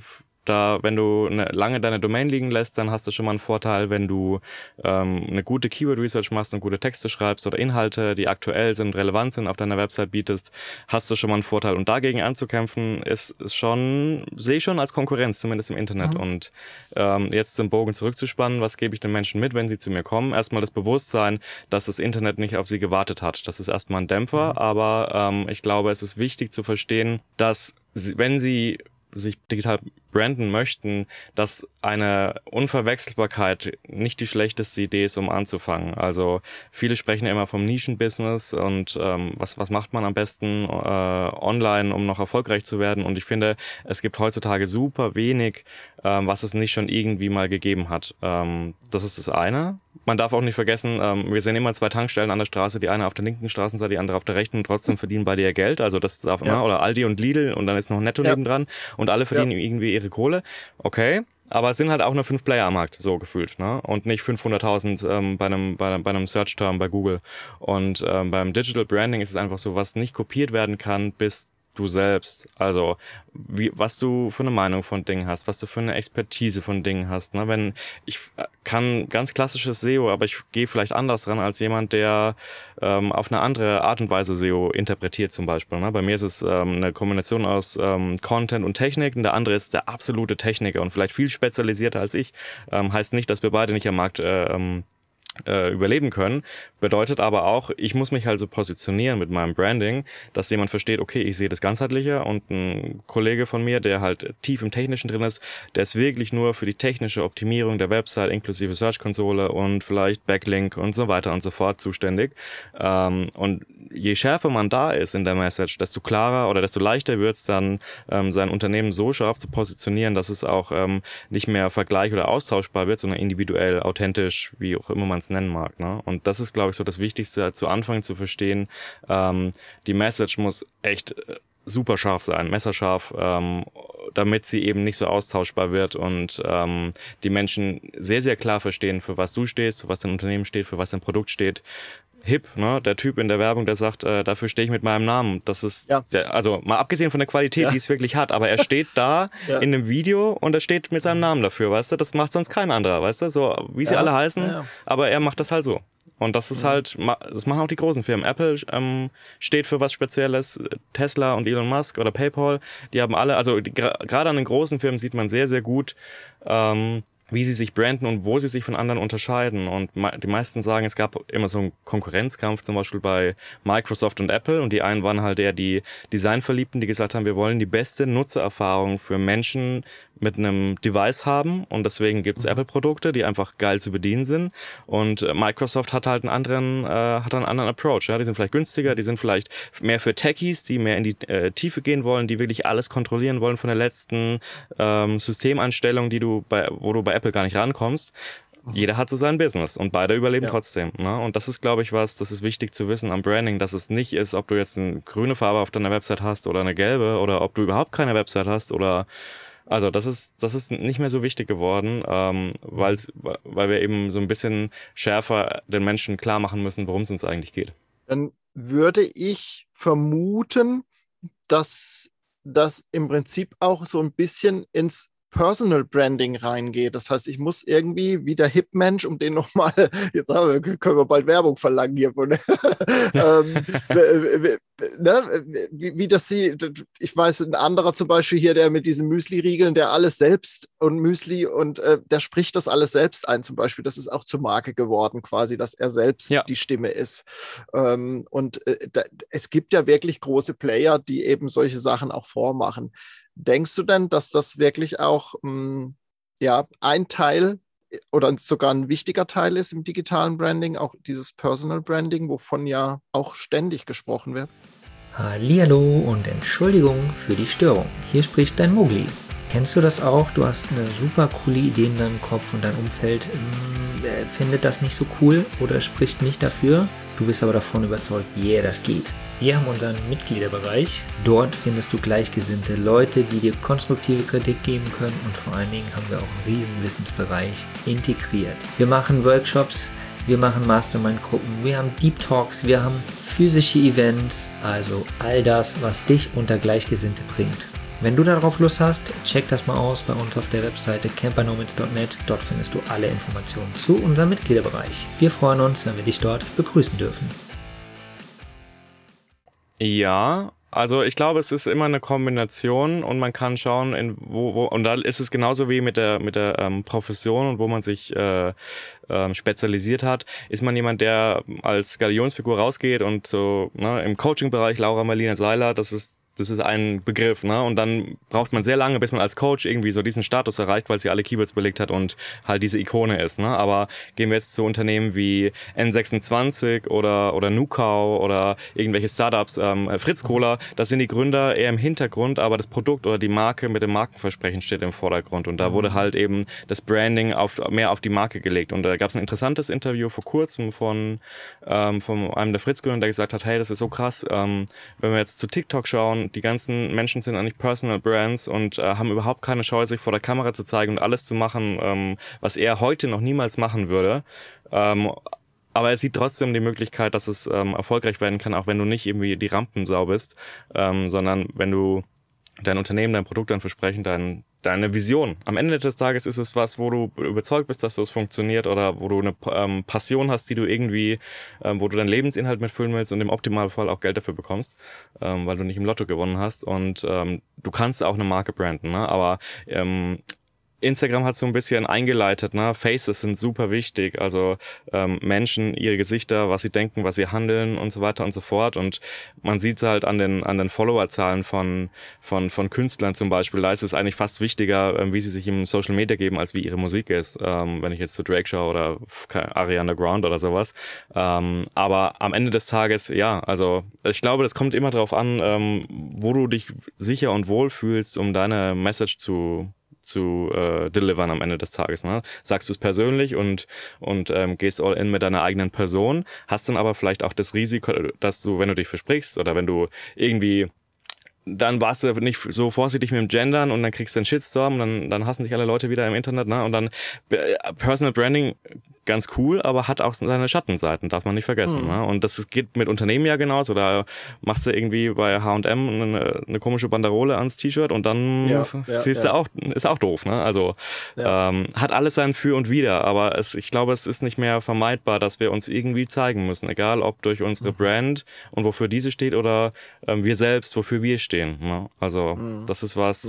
da, wenn du eine, lange deine Domain liegen lässt, dann hast du schon mal einen Vorteil, wenn du ähm, eine gute Keyword-Research machst und gute Texte schreibst oder Inhalte, die aktuell sind, relevant sind, auf deiner Website bietest, hast du schon mal einen Vorteil. Und dagegen anzukämpfen, ist, ist schon, sehe ich schon als Konkurrenz, zumindest im Internet. Mhm. Und ähm, jetzt den Bogen zurückzuspannen, was gebe ich den Menschen mit, wenn sie zu mir kommen? Erstmal das Bewusstsein, dass das Internet nicht auf sie gewartet hat. Das ist erstmal ein Dämpfer, mhm. aber ähm, ich glaube, es ist wichtig zu verstehen, dass wenn sie sich digital branden möchten, dass eine Unverwechselbarkeit nicht die schlechteste Idee ist, um anzufangen. Also viele sprechen ja immer vom Nischenbusiness und ähm, was, was macht man am besten äh, online, um noch erfolgreich zu werden. Und ich finde, es gibt heutzutage super wenig, ähm, was es nicht schon irgendwie mal gegeben hat. Ähm, das ist das eine. Man darf auch nicht vergessen, ähm, wir sehen immer zwei Tankstellen an der Straße, die eine auf der linken Straßenseite, die andere auf der rechten und trotzdem verdienen beide ihr Geld. Also das darf immer, ja. oder Aldi und Lidl und dann ist noch Netto ja. nebendran und alle verdienen ja. irgendwie ihre Kohle. Okay, aber es sind halt auch nur fünf Player am Markt, so gefühlt, ne? Und nicht 500.000 ähm, bei einem bei, bei einem Search-Term bei Google. Und ähm, beim Digital Branding ist es einfach so, was nicht kopiert werden kann, bis du selbst. Also, wie, was du für eine Meinung von Dingen hast, was du für eine Expertise von Dingen hast. Ne? Wenn ich kann ganz klassisches SEO, aber ich gehe vielleicht anders ran als jemand, der ähm, auf eine andere Art und Weise SEO interpretiert zum Beispiel. Ne? Bei mir ist es ähm, eine Kombination aus ähm, Content und Technik und der andere ist der absolute Techniker und vielleicht viel spezialisierter als ich. Ähm, heißt nicht, dass wir beide nicht am Markt äh, ähm, äh, überleben können. Bedeutet aber auch, ich muss mich halt so positionieren mit meinem Branding, dass jemand versteht, okay, ich sehe das ganzheitliche und ein Kollege von mir, der halt tief im Technischen drin ist, der ist wirklich nur für die technische Optimierung der Website inklusive Search-Konsole und vielleicht Backlink und so weiter und so fort zuständig. Ähm, und je schärfer man da ist in der Message, desto klarer oder desto leichter wird es dann, ähm, sein Unternehmen so scharf zu positionieren, dass es auch ähm, nicht mehr vergleich- oder austauschbar wird, sondern individuell, authentisch, wie auch immer man nennen mag. Ne? Und das ist, glaube ich, so das Wichtigste zu Anfang zu verstehen. Ähm, die Message muss echt äh, super scharf sein, messerscharf, ähm, damit sie eben nicht so austauschbar wird und ähm, die Menschen sehr, sehr klar verstehen, für was du stehst, für was dein Unternehmen steht, für was dein Produkt steht hip, ne? Der Typ in der Werbung, der sagt, äh, dafür stehe ich mit meinem Namen. Das ist, ja. der, also mal abgesehen von der Qualität, ja. die es wirklich hat, aber er steht da ja. in einem Video und er steht mit seinem Namen dafür, weißt du? Das macht sonst kein anderer, weißt du? So wie sie alle heißen, aber er macht das halt so. Und das ist mhm. halt, das machen auch die großen Firmen. Apple ähm, steht für was Spezielles, Tesla und Elon Musk oder PayPal, die haben alle, also gerade an den großen Firmen sieht man sehr, sehr gut, ähm, wie sie sich branden und wo sie sich von anderen unterscheiden. Und die meisten sagen, es gab immer so einen Konkurrenzkampf, zum Beispiel bei Microsoft und Apple. Und die einen waren halt eher die Designverliebten, die gesagt haben, wir wollen die beste Nutzererfahrung für Menschen mit einem Device haben. Und deswegen gibt's mhm. Apple-Produkte, die einfach geil zu bedienen sind. Und äh, Microsoft hat halt einen anderen, äh, hat einen anderen Approach. Ja? Die sind vielleicht günstiger, die sind vielleicht mehr für Techies, die mehr in die äh, Tiefe gehen wollen, die wirklich alles kontrollieren wollen von der letzten ähm, Systemeinstellung, die du bei, wo du bei Apple gar nicht rankommst. Mhm. Jeder hat so sein Business und beide überleben ja. trotzdem. Ne? Und das ist, glaube ich, was, das ist wichtig zu wissen am Branding, dass es nicht ist, ob du jetzt eine grüne Farbe auf deiner Website hast oder eine gelbe oder ob du überhaupt keine Website hast oder also das ist, das ist nicht mehr so wichtig geworden, ähm, weil's, weil wir eben so ein bisschen schärfer den Menschen klar machen müssen, worum es uns eigentlich geht.
Dann würde ich vermuten, dass das im Prinzip auch so ein bisschen ins Personal Branding reingehe. Das heißt, ich muss irgendwie wie der Hip-Mensch, um den nochmal, jetzt wir, können wir bald Werbung verlangen hier von, ähm, ne, wie, wie das die, ich weiß, ein anderer zum Beispiel hier, der mit diesen Müsli-Riegeln, der alles selbst und Müsli und äh, der spricht das alles selbst ein zum Beispiel. Das ist auch zur Marke geworden quasi, dass er selbst ja. die Stimme ist. Ähm, und äh, da, es gibt ja wirklich große Player, die eben solche Sachen auch vormachen. Denkst du denn, dass das wirklich auch mh, hm, ja, ein Teil oder sogar ein wichtiger Teil ist im digitalen Branding, auch dieses Personal Branding, wovon ja auch ständig gesprochen wird?
Hallihallo und Entschuldigung für die Störung. Hier spricht dein Mogli. Kennst du das auch? Du hast eine super coole Idee in deinem Kopf und dein Umfeld äh, findet das nicht so cool oder spricht nicht dafür. Du bist aber davon überzeugt, yeah, das geht. Wir haben unseren Mitgliederbereich. Dort findest du gleichgesinnte Leute, die dir konstruktive Kritik geben können und vor allen Dingen haben wir auch einen riesen Wissensbereich integriert. Wir machen Workshops, wir machen Mastermind-Gruppen, wir haben Deep Talks, wir haben physische Events, also all das, was dich unter Gleichgesinnte bringt. Wenn du darauf Lust hast, check das mal aus bei uns auf der Webseite campernomads.net. Dort findest du alle Informationen zu unserem Mitgliederbereich. Wir freuen uns, wenn wir dich dort begrüßen dürfen.
Ja, also ich glaube, es ist immer eine Kombination und man kann schauen, in wo, wo und da ist es genauso wie mit der mit der ähm, Profession und wo man sich äh, ähm, spezialisiert hat. Ist man jemand, der als Galionsfigur rausgeht und so ne, im Coaching-Bereich Laura Marlina Seiler, das ist das ist ein Begriff, ne? Und dann braucht man sehr lange, bis man als Coach irgendwie so diesen Status erreicht, weil sie alle Keywords belegt hat und halt diese Ikone ist, ne? Aber gehen wir jetzt zu Unternehmen wie N26 oder oder Nukau oder irgendwelche Startups, ähm, Fritz Cola, das sind die Gründer eher im Hintergrund, aber das Produkt oder die Marke mit dem Markenversprechen steht im Vordergrund und da wurde halt eben das Branding auf mehr auf die Marke gelegt und da gab es ein interessantes Interview vor kurzem von ähm, von einem der Fritz Gründer, der gesagt hat, hey, das ist so krass, ähm, wenn wir jetzt zu TikTok schauen die ganzen Menschen sind eigentlich Personal Brands und äh, haben überhaupt keine Scheu, sich vor der Kamera zu zeigen und alles zu machen, ähm, was er heute noch niemals machen würde. Ähm, aber er sieht trotzdem die Möglichkeit, dass es ähm, erfolgreich werden kann, auch wenn du nicht irgendwie die Rampensau bist, ähm, sondern wenn du dein Unternehmen, dein Produkt, dein Versprechen, dein, deine Vision. Am Ende des Tages ist es was, wo du überzeugt bist, dass das funktioniert oder wo du eine ähm, Passion hast, die du irgendwie, ähm, wo du deinen Lebensinhalt mitfüllen willst und im Optimalfall auch Geld dafür bekommst, ähm, weil du nicht im Lotto gewonnen hast. Und ähm, du kannst auch eine Marke branden, ne? aber ähm, Instagram hat so ein bisschen eingeleitet, ne? Faces sind super wichtig. Also ähm, Menschen, ihre Gesichter, was sie denken, was sie handeln und so weiter und so fort. Und man sieht es halt an den, an den Followerzahlen von, von, von Künstlern zum Beispiel. Da ist es eigentlich fast wichtiger, ähm, wie sie sich im Social Media geben, als wie ihre Musik ist. Ähm, wenn ich jetzt zu Drake schaue oder Ariana Grande oder sowas. Ähm, aber am Ende des Tages, ja, also ich glaube, das kommt immer darauf an, ähm, wo du dich sicher und wohl fühlst, um deine Message zu zu äh, delivern am Ende des Tages. Ne? Sagst du es persönlich und, und ähm, gehst all in mit deiner eigenen Person, hast dann aber vielleicht auch das Risiko, dass du, wenn du dich versprichst oder wenn du irgendwie dann warst du nicht so vorsichtig mit dem Gendern und dann kriegst du einen Shitstorm und dann, dann hassen dich alle Leute wieder im Internet, ne? Und dann äh, Personal Branding ganz cool, aber hat auch seine Schattenseiten, darf man nicht vergessen. Mhm. Ne? Und das geht mit Unternehmen ja genauso. Da machst du irgendwie bei H&M eine, eine komische Banderole ans T-Shirt und dann ja, siehst ja, du auch, ist auch doof. Ne? Also ähm, hat alles sein Für und Wider, aber es, ich glaube, es ist nicht mehr vermeidbar, dass wir uns irgendwie zeigen müssen, egal ob durch unsere mhm. Brand und wofür diese steht oder ähm, wir selbst, wofür wir stehen. Ne? Also mhm. das ist was,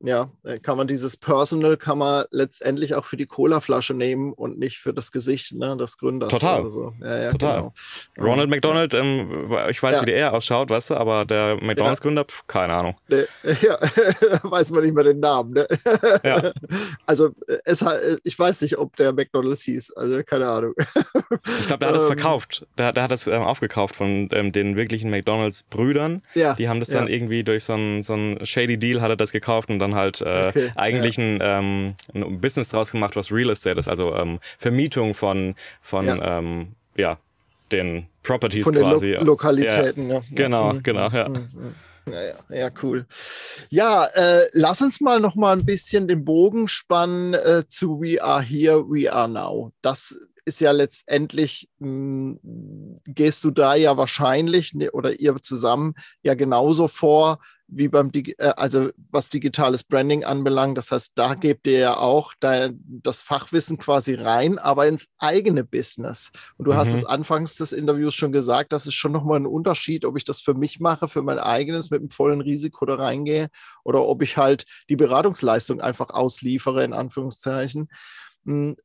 ja, äh, kann man dieses Personal kann man letztendlich auch für die Colaflasche nehmen und nicht für das Gesicht ne, des Gründers.
Total.
Oder so. ja, ja,
Total.
Genau.
Ronald McDonald, ähm, ich weiß,
Ja.
wie der ausschaut, weißt du, aber der McDonalds-Gründer, keine Ahnung.
Ja, weiß man nicht mehr den Namen. Ne?
Ja.
Also äh, es, äh, ich weiß nicht, ob der McDonalds hieß. Also keine Ahnung.
Ich glaube, der hat das
Ähm,
verkauft. Der, der hat das ähm, aufgekauft von ähm, den wirklichen McDonalds-Brüdern.
Ja,
Die haben das dann irgendwie durch so einen so shady Deal hat er das gekauft und dann halt äh,
Okay,
eigentlich ein, ähm, ein Business draus gemacht, was Real Estate ist, also ähm, Vermietung von, von
Ja.
Ähm, ja, den Properties
Von den Lo
quasi.
Lokalitäten. Ja.
Genau, genau, ja.
mhm, mhm. Ja, ja, ja, cool. Ja, äh, lass uns mal noch mal ein bisschen den Bogen spannen äh, zu We Are Here, We Are Now. Das ist ja letztendlich, mh, gehst du da ja wahrscheinlich ne, oder ihr zusammen ja genauso vor wie beim, Digi äh, also was digitales Branding anbelangt. Das heißt, da gebt ihr ja auch dein, das Fachwissen quasi rein, aber ins eigene Business. Und du hast
Mhm.
es anfangs des Interviews schon gesagt, das ist schon nochmal ein Unterschied, ob ich das für mich mache, für mein eigenes mit dem vollen Risiko da reingehe oder ob ich halt die Beratungsleistung einfach ausliefere, in Anführungszeichen. Hm,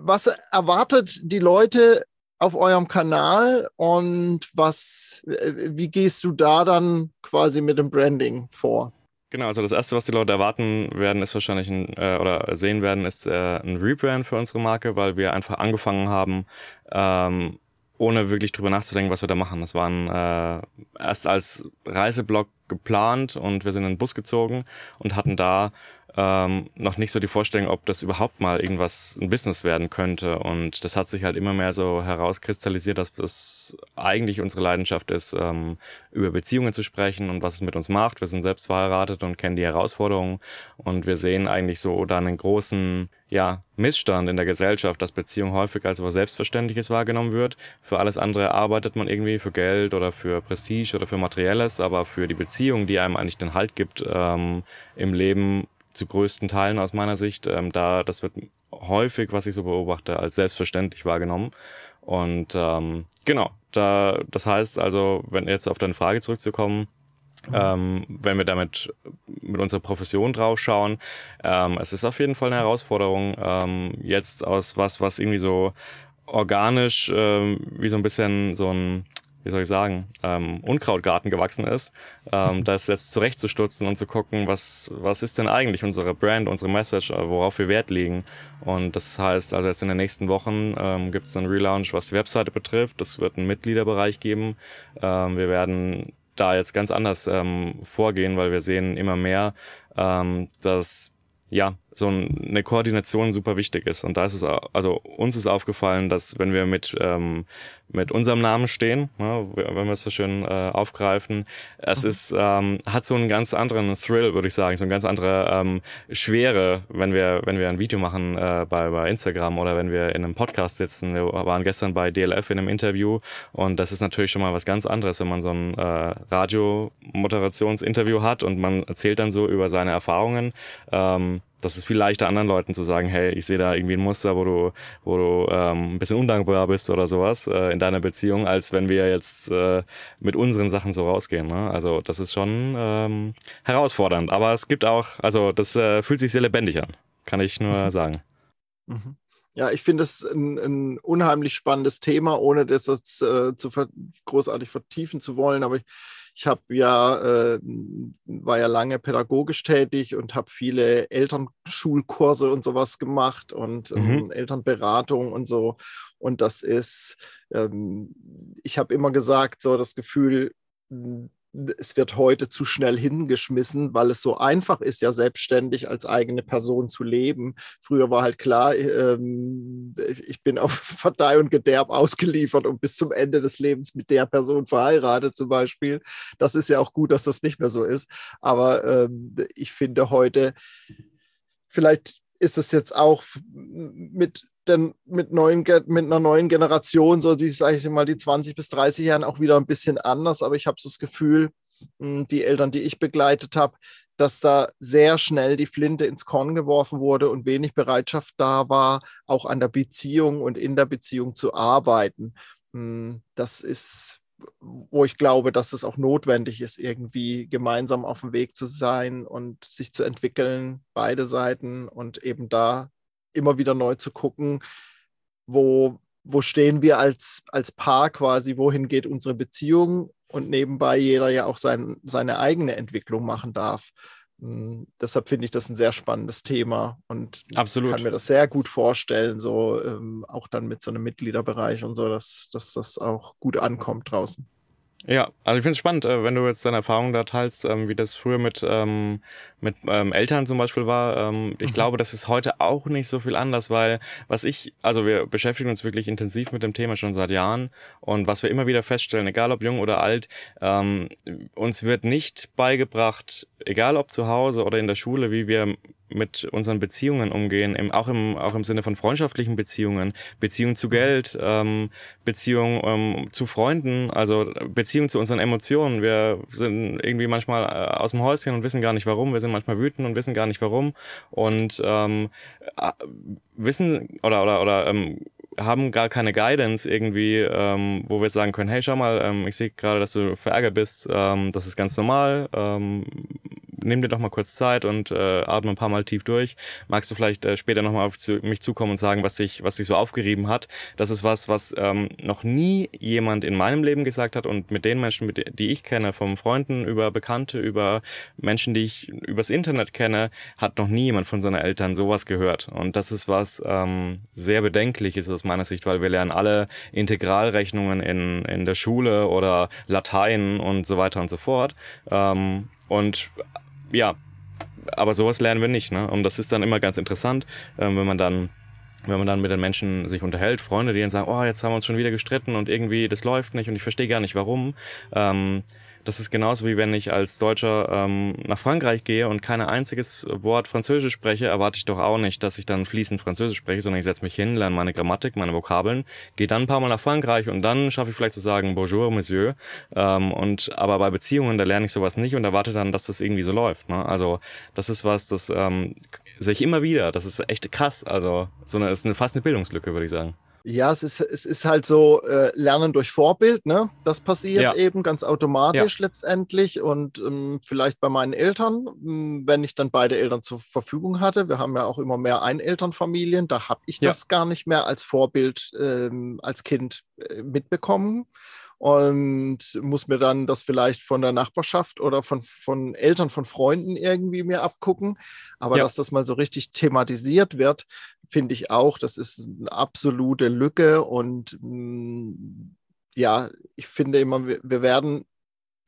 Was erwartet die Leute auf eurem Kanal und was, äh, wie gehst du da dann quasi mit dem Branding vor?
Genau, also das erste, was die Leute erwarten werden, ist wahrscheinlich ein, äh, oder sehen werden, ist äh, ein Rebrand für unsere Marke, weil wir einfach angefangen haben, ähm, ohne wirklich drüber nachzudenken, was wir da machen. Das waren äh, erst als Reiseblog geplant und wir sind in den Bus gezogen und hatten da ähm, noch nicht so die Vorstellung, ob das überhaupt mal irgendwas ein Business werden könnte. Und das hat sich halt immer mehr so herauskristallisiert, dass es eigentlich unsere Leidenschaft ist, ähm, über Beziehungen zu sprechen und was es mit uns macht. Wir sind selbst verheiratet und kennen die Herausforderungen und wir sehen eigentlich so da einen großen ja, Missstand in der Gesellschaft, dass Beziehung häufig als was Selbstverständliches wahrgenommen wird. Für alles andere arbeitet man irgendwie, für Geld oder für Prestige oder für Materielles, aber für die Beziehung, die einem eigentlich den Halt gibt ähm, im Leben, zu größten Teilen aus meiner Sicht, ähm, da das wird häufig, was ich so beobachte, als selbstverständlich wahrgenommen. Und ähm, genau, da das heißt also, wenn jetzt auf deine Frage zurückzukommen, ähm, wenn wir damit mit unserer Profession drauf schauen, ähm, es ist auf jeden Fall eine Herausforderung, ähm, jetzt aus was, was irgendwie so organisch ähm, wie so ein bisschen so ein wie soll ich sagen, ähm, Unkrautgarten gewachsen ist, ähm, das jetzt zurechtzustutzen und zu gucken, was, was ist denn eigentlich unsere Brand, unsere Message, äh, worauf wir Wert legen. Und das heißt, also jetzt in den nächsten Wochen ähm, gibt es einen Relaunch, was die Webseite betrifft. Es wird einen Mitgliederbereich geben. Ähm, wir werden da jetzt ganz anders ähm, vorgehen, weil wir sehen immer mehr, ähm, dass ja, so eine Koordination super wichtig ist. Und da ist es, also uns ist aufgefallen, dass wenn wir mit, ähm, mit unserem Namen stehen, ne, wenn wir es so schön äh, aufgreifen, es ist, ähm, hat so einen ganz anderen Thrill, würde ich sagen, so eine ganz andere ähm, Schwere, wenn wir, wenn wir ein Video machen äh, bei, bei Instagram oder wenn wir in einem Podcast sitzen. Wir waren gestern bei DLF in einem Interview und das ist natürlich schon mal was ganz anderes, wenn man so ein äh, Radio-Moderationsinterview hat und man erzählt dann so über seine Erfahrungen. Ähm, das ist viel leichter anderen Leuten zu sagen, hey, ich sehe da irgendwie ein Muster, wo du, wo du ähm, ein bisschen undankbar bist oder sowas äh, in deiner Beziehung, als wenn wir jetzt äh, mit unseren Sachen so rausgehen. Ne? Also das ist schon ähm, herausfordernd, aber es gibt auch, also das äh, fühlt sich sehr lebendig an, kann ich nur sagen.
Mhm. Ja, ich finde es ein, ein unheimlich spannendes Thema, ohne das jetzt äh, zu großartig vertiefen zu wollen. Aber ich, ich habe ja, äh, war ja lange pädagogisch tätig und habe viele Elternschulkurse und sowas gemacht und ähm,
Mhm.
Elternberatung und so. Und das ist, ähm, ich habe immer gesagt, so das Gefühl, es wird heute zu schnell hingeschmissen, weil es so einfach ist, ja selbstständig als eigene Person zu leben. Früher war halt klar, ähm, ich bin auf Verdeih und Gederb ausgeliefert und bis zum Ende des Lebens mit der Person verheiratet zum Beispiel. Das ist ja auch gut, dass das nicht mehr so ist. Aber ähm, ich finde heute, vielleicht ist es jetzt auch mit denn mit, neuen, mit einer neuen Generation, so die, sage ich mal, die 20 bis 30 Jahren auch wieder ein bisschen anders. Aber ich habe so das Gefühl, die Eltern, die ich begleitet habe, dass da sehr schnell die Flinte ins Korn geworfen wurde und wenig Bereitschaft da war, auch an der Beziehung und in der Beziehung zu arbeiten. Das ist wo ich glaube, dass es auch notwendig ist, irgendwie gemeinsam auf dem Weg zu sein und sich zu entwickeln, beide Seiten und eben da immer wieder neu zu gucken, wo, wo stehen wir als, als Paar quasi, wohin geht unsere Beziehung und nebenbei jeder ja auch sein, seine eigene Entwicklung machen darf. Hm, deshalb finde ich das ein sehr spannendes Thema und
Absolut.
kann mir das sehr gut vorstellen, so ähm, auch dann mit so einem Mitgliederbereich und so, dass, dass das auch gut ankommt draußen.
Ja, also ich finde es spannend, äh, wenn du jetzt deine Erfahrungen da teilst, ähm, wie das früher mit, ähm, mit ähm, Eltern zum Beispiel war. Ich mhm. glaube, das ist heute auch nicht so viel anders, weil was ich, also wir beschäftigen uns wirklich intensiv mit dem Thema schon seit Jahren und was wir immer wieder feststellen, egal ob jung oder alt, uns wird nicht beigebracht, egal ob zu Hause oder in der Schule, wie wir mit unseren Beziehungen umgehen, im, auch, im, auch im Sinne von freundschaftlichen Beziehungen, Beziehung zu Geld, ähm, Beziehung ähm, zu Freunden, also Beziehung zu unseren Emotionen. Wir sind irgendwie manchmal äh, aus dem Häuschen und wissen gar nicht warum. Wir sind manchmal wütend und wissen gar nicht warum und ähm, äh, wissen oder oder oder ähm, haben gar keine Guidance irgendwie, ähm, wo wir sagen können, hey, schau mal, ähm, ich sehe gerade, dass du verärgert bist, ähm, das ist ganz normal, ähm, nimm dir doch mal kurz Zeit und äh, atme ein paar Mal tief durch. Magst du vielleicht äh, später nochmal auf zu, mich zukommen und sagen, was dich, was dich so aufgerieben hat? Das ist was, was ähm, noch nie jemand in meinem Leben gesagt hat und mit den Menschen, mit, die ich kenne, vom Freunden über Bekannte, über Menschen, die ich übers Internet kenne, hat noch nie jemand von seinen Eltern sowas gehört. Und das ist was ähm, sehr bedenkliches aus meiner Sicht, weil wir lernen alle Integralrechnungen in, in der Schule oder Latein und so weiter und so fort. Ähm, und ja, aber sowas lernen wir nicht, ne? Und das ist dann immer ganz interessant, ähm, wenn man dann wenn man dann mit den Menschen sich unterhält, Freunde, die dann sagen, oh, jetzt haben wir uns schon wieder gestritten und irgendwie das läuft nicht und ich verstehe gar nicht warum. Ähm, das ist genauso wie wenn ich als Deutscher ähm, nach Frankreich gehe und kein einziges Wort Französisch spreche, erwarte ich doch auch nicht, dass ich dann fließend Französisch spreche, sondern ich setze mich hin, lerne meine Grammatik, meine Vokabeln, gehe dann ein paar Mal nach Frankreich und dann schaffe ich vielleicht zu sagen Bonjour, Monsieur. Ähm, und aber bei Beziehungen, da lerne ich sowas nicht und erwarte dann, dass das irgendwie so läuft. Ne? Also das ist was, das ähm, sehe ich immer wieder. Das ist echt krass. Also so eine, ist eine, fast eine Bildungslücke, würde ich sagen.
Ja, es ist, es ist halt so äh, Lernen durch Vorbild, ne? Das passiert ja. eben ganz automatisch ja. letztendlich. Und ähm, vielleicht bei meinen Eltern, ähm, wenn ich dann beide Eltern zur Verfügung hatte, wir haben ja auch immer mehr Einelternfamilien, da habe ich ja. das gar nicht mehr als Vorbild ähm, als Kind äh, mitbekommen und muss mir dann das vielleicht von der Nachbarschaft oder von, von Eltern, von Freunden irgendwie mir abgucken. Aber ja. dass das mal so richtig thematisiert wird, finde ich auch, das ist eine absolute Lücke. Und mh, mm, ja, ich finde immer, wir, wir werden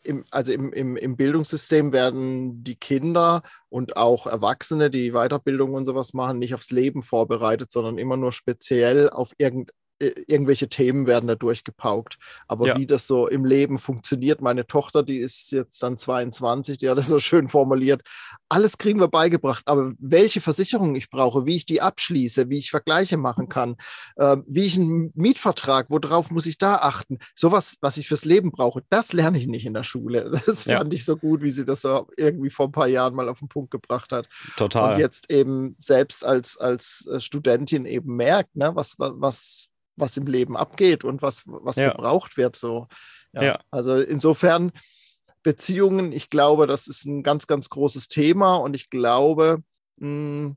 im, also im, im, im Bildungssystem werden die Kinder und auch Erwachsene, die Weiterbildung und sowas machen, nicht aufs Leben vorbereitet, sondern immer nur speziell auf irgendein irgendwelche Themen werden da durchgepaukt. Aber ja. wie das so im Leben funktioniert, meine Tochter, die ist jetzt dann 22, die hat das so schön formuliert, alles kriegen wir beigebracht, aber welche Versicherungen ich brauche, wie ich die abschließe, wie ich Vergleiche machen kann, äh, wie ich einen Mietvertrag, worauf muss ich da achten, sowas, was ich fürs Leben brauche, das lerne ich nicht in der Schule. Das ja. fand ich so gut, wie sie das so irgendwie vor ein paar Jahren mal auf den Punkt gebracht hat.
Total.
Und jetzt eben selbst als, als äh, Studentin eben merkt, ne, was, was, was im Leben abgeht und was, was ja. gebraucht wird. So. Ja. ja. Also insofern Beziehungen, ich glaube, das ist ein ganz, ganz großes Thema und ich glaube, mh, hm,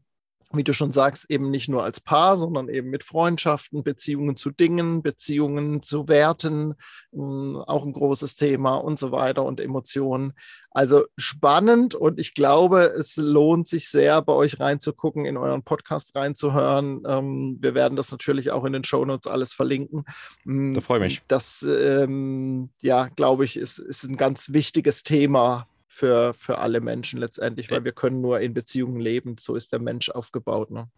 wie du schon sagst, eben nicht nur als Paar, sondern eben mit Freundschaften, Beziehungen zu Dingen, Beziehungen zu Werten, hm, auch ein großes Thema und so weiter und Emotionen. Also spannend und ich glaube, es lohnt sich sehr, bei euch reinzugucken, in euren Podcast reinzuhören. Ähm, wir werden das natürlich auch in den Shownotes alles verlinken.
Hm, da freue ich mich.
Das, ähm, ja, glaube ich, ist, ist ein ganz wichtiges Thema für, für alle Menschen letztendlich, weil wir können nur in Beziehungen leben. So ist der Mensch aufgebaut. Ne?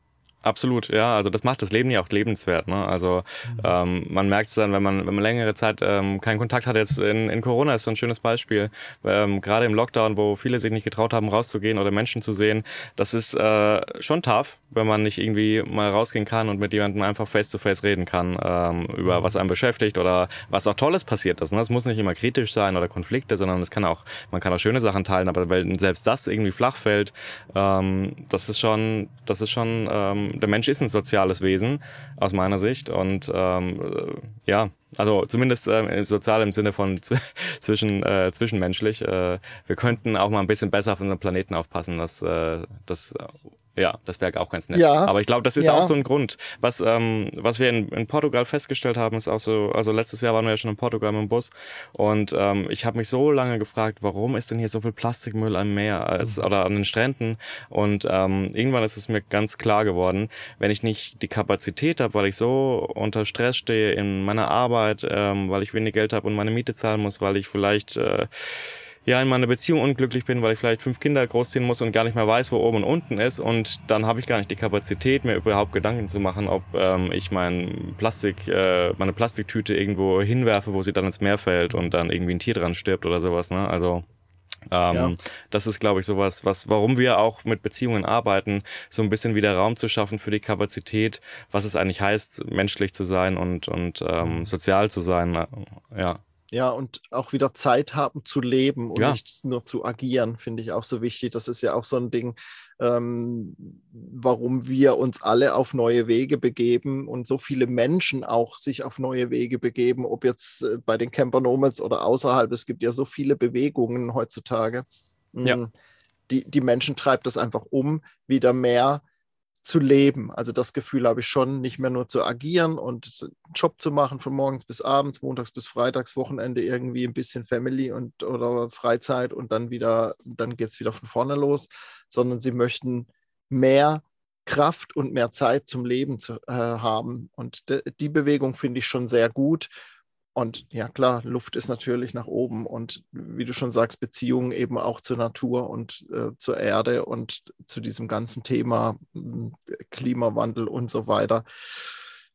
Absolut, ja. Also das macht das Leben ja auch lebenswert. Ne? Also mhm. ähm, man merkt es dann, wenn man, wenn man längere Zeit ähm, keinen Kontakt hat. Jetzt in, in Corona ist so ein schönes Beispiel. Ähm, Gerade im Lockdown, wo viele sich nicht getraut haben, rauszugehen oder Menschen zu sehen. Das ist äh, schon tough, wenn man nicht irgendwie mal rausgehen kann und mit jemandem einfach face-to-face -face reden kann ähm, über mhm. was einem beschäftigt oder was auch Tolles passiert ist. Ne? Es muss nicht immer kritisch sein oder Konflikte, sondern es kann auch, man kann auch schöne Sachen teilen. Aber wenn selbst das irgendwie flach fällt, ähm, das ist schon, das ist schon ähm, ähm, der Mensch ist ein soziales Wesen aus meiner Sicht und ähm, äh, ja, also zumindest äh, sozial im Sinne von zwischen, äh, zwischenmenschlich. Äh, wir könnten auch mal ein bisschen besser auf unseren Planeten aufpassen. Das, äh, das ja, das wäre auch ganz nett. Ja, Aber ich glaube, das ist ja. auch so ein Grund. Was, ähm, was wir in, in Portugal festgestellt haben, ist auch so, also letztes Jahr waren wir ja schon in Portugal mit dem Bus und ähm, ich habe mich so lange gefragt, warum ist denn hier so viel Plastikmüll am Meer als, mhm. oder an den Stränden? Und ähm, irgendwann ist es mir ganz klar geworden, wenn ich nicht die Kapazität habe, weil ich so unter Stress stehe in meiner Arbeit, ähm, weil ich wenig Geld habe und meine Miete zahlen muss, weil ich vielleicht äh, ja in meiner Beziehung unglücklich bin, weil ich vielleicht fünf Kinder großziehen muss und gar nicht mehr weiß, wo oben und unten ist und dann habe ich gar nicht die Kapazität, mir überhaupt Gedanken zu machen, ob ähm, ich mein Plastik, äh, meine Plastiktüte irgendwo hinwerfe, wo sie dann ins Meer fällt und dann irgendwie ein Tier dran stirbt oder sowas. Ne? Also ähm, ja. Das ist, glaube ich, sowas, was, warum wir auch mit Beziehungen arbeiten, so ein bisschen wieder Raum zu schaffen für die Kapazität, was es eigentlich heißt, menschlich zu sein und, und ähm, sozial zu sein. Ja.
Ja, und auch wieder Zeit haben zu leben und ja. nicht nur zu agieren, finde ich auch so wichtig. Das ist ja auch so ein Ding, ähm, warum wir uns alle auf neue Wege begeben und so viele Menschen auch sich auf neue Wege begeben, ob jetzt äh, bei den Camper Nomads oder außerhalb. Es gibt ja so viele Bewegungen heutzutage. Ja. Mm, die, die Menschen treibt das einfach um, wieder mehr zu leben. Also das Gefühl habe ich schon, nicht mehr nur zu agieren und Job zu machen von morgens bis abends, montags bis freitags, Wochenende irgendwie ein bisschen Family und oder Freizeit und dann wieder, dann geht es wieder von vorne los, sondern sie möchten mehr Kraft und mehr Zeit zum Leben zu, äh, haben. Und de, die Bewegung finde ich schon sehr gut. Und ja, klar, Luft ist natürlich nach oben und wie du schon sagst, Beziehungen eben auch zur Natur und äh, zur Erde und zu diesem ganzen Thema hm, Klimawandel und so weiter.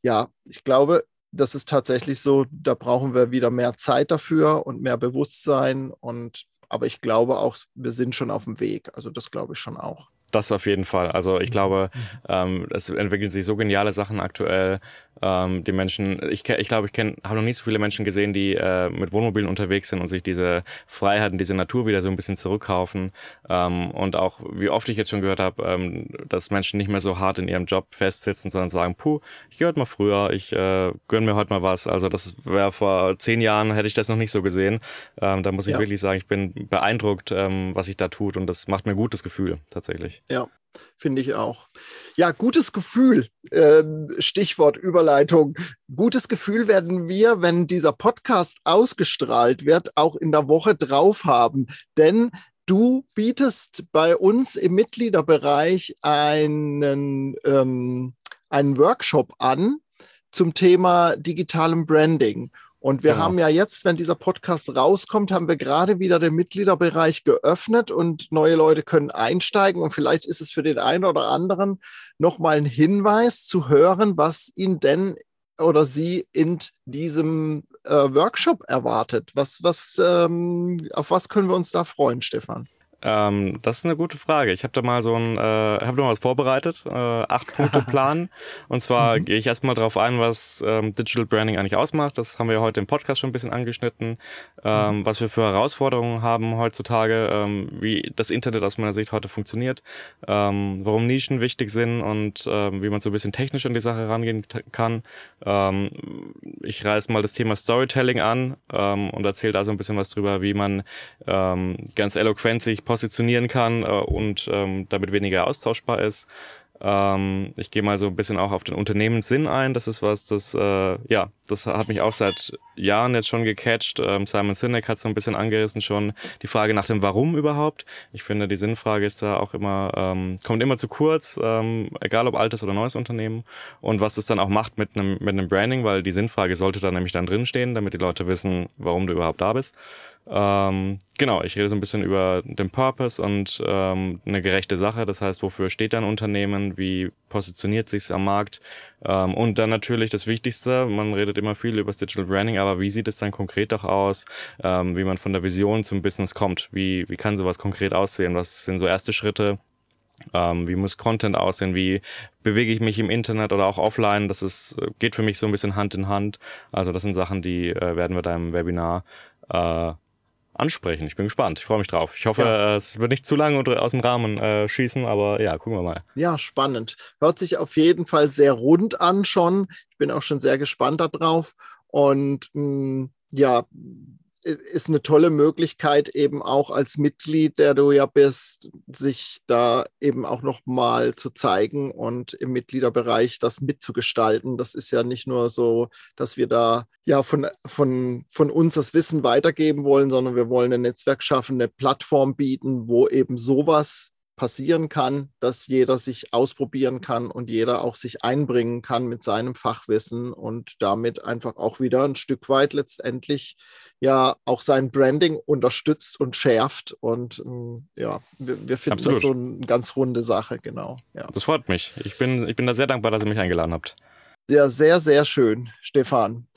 Ja, ich glaube, das ist tatsächlich so, da brauchen wir wieder mehr Zeit dafür und mehr Bewusstsein und aber ich glaube auch, wir sind schon auf dem Weg. Also das glaube ich schon auch.
Das auf jeden Fall. Also ich glaube, mhm. ähm, es entwickeln sich so geniale Sachen aktuell. Ähm, die Menschen, ich, ich glaube, ich kenne, habe noch nie so viele Menschen gesehen, die äh, mit Wohnmobilen unterwegs sind und sich diese Freiheiten, diese Natur wieder so ein bisschen zurückkaufen. Ähm, und auch, wie oft ich jetzt schon gehört habe, ähm, dass Menschen nicht mehr so hart in ihrem Job festsitzen, sondern sagen, puh, ich gehe heute mal früher, ich äh, gönn mir heute mal was. Also das wäre vor zehn Jahren, hätte ich das noch nicht so gesehen. Ähm, da muss ich ja. wirklich sagen, ich bin beeindruckt, ähm, was sich da tut und das macht mir gutes Gefühl tatsächlich.
Ja, finde ich auch. Ja, gutes Gefühl. Äh, Stichwort Überleitung. Gutes Gefühl werden wir, wenn dieser Podcast ausgestrahlt wird, auch in der Woche drauf haben. Denn du bietest bei uns im Mitgliederbereich einen, ähm, einen Workshop an zum Thema digitalem Branding. Und wir genau. haben ja jetzt, wenn dieser Podcast rauskommt, haben wir gerade wieder den Mitgliederbereich geöffnet und neue Leute können einsteigen. Und vielleicht ist es für den einen oder anderen nochmal ein Hinweis zu hören, was ihn denn oder sie in diesem äh, Workshop erwartet. Was, was, ähm, auf was können wir uns da freuen, Stefan?
Ähm, das ist eine gute Frage. Ich habe da mal so ein, äh, habe da mal was vorbereitet, äh, acht Punkte Plan. Und zwar mhm. gehe ich erstmal darauf ein, was ähm, Digital Branding eigentlich ausmacht. Das haben wir heute im Podcast schon ein bisschen angeschnitten, ähm, mhm. was wir für Herausforderungen haben heutzutage, ähm, wie das Internet aus meiner Sicht heute funktioniert, ähm, warum Nischen wichtig sind und ähm, wie man so ein bisschen technisch an die Sache rangehen kann. Ähm, ich reiße mal das Thema Storytelling an ähm, und erzähle da so ein bisschen was drüber, wie man ähm, ganz eloquent sich positionieren kann äh, und ähm, damit weniger austauschbar ist. Ähm, ich gehe mal so ein bisschen auch auf den Unternehmenssinn ein. Das ist was, das äh, ja, das hat mich auch seit Jahren jetzt schon gecatcht. Ähm, Simon Sinek hat so ein bisschen angerissen schon die Frage nach dem Warum überhaupt. Ich finde, die Sinnfrage ist da auch immer ähm, kommt immer zu kurz, ähm, egal ob altes oder neues Unternehmen. Und was das dann auch macht mit einem mit einem Branding, weil die Sinnfrage sollte da nämlich dann drinstehen, damit die Leute wissen, warum du überhaupt da bist. Ähm, genau, ich rede so ein bisschen über den Purpose und ähm, eine gerechte Sache. Das heißt, wofür steht ein Unternehmen? Wie positioniert sich am Markt? Ähm, und dann natürlich das Wichtigste, man redet immer viel über das Digital Branding, aber wie sieht es dann konkret auch aus, ähm, wie man von der Vision zum Business kommt? Wie, wie kann sowas konkret aussehen? Was sind so erste Schritte? Ähm, wie muss Content aussehen? Wie bewege ich mich im Internet oder auch offline? Das ist, geht für mich so ein bisschen Hand in Hand. Also das sind Sachen, die äh, werden wir da im Webinar äh, ansprechen. Ich bin gespannt. Ich freue mich drauf. Ich hoffe, ja. es wird nicht zu lange aus dem Rahmen äh, schießen, aber ja, gucken wir mal.
Ja, spannend. Hört sich auf jeden Fall sehr rund an schon. Ich bin auch schon sehr gespannt darauf. Und mh, mm, ja, ist eine tolle Möglichkeit, eben auch als Mitglied, der du ja bist, sich da eben auch nochmal zu zeigen und im Mitgliederbereich das mitzugestalten. Das ist ja nicht nur so, dass wir da ja von, von, von uns das Wissen weitergeben wollen, sondern wir wollen ein Netzwerk schaffen, eine Plattform bieten, wo eben sowas passieren kann, dass jeder sich ausprobieren kann und jeder auch sich einbringen kann mit seinem Fachwissen und damit einfach auch wieder ein Stück weit letztendlich ja auch sein Branding unterstützt und schärft. Und ähm, ja, wir, wir finden Absolut. das so eine ganz runde Sache, genau. Ja.
Das freut mich. Ich bin, ich bin da sehr dankbar, dass ihr mich eingeladen habt.
Ja, sehr, sehr schön, Stefan.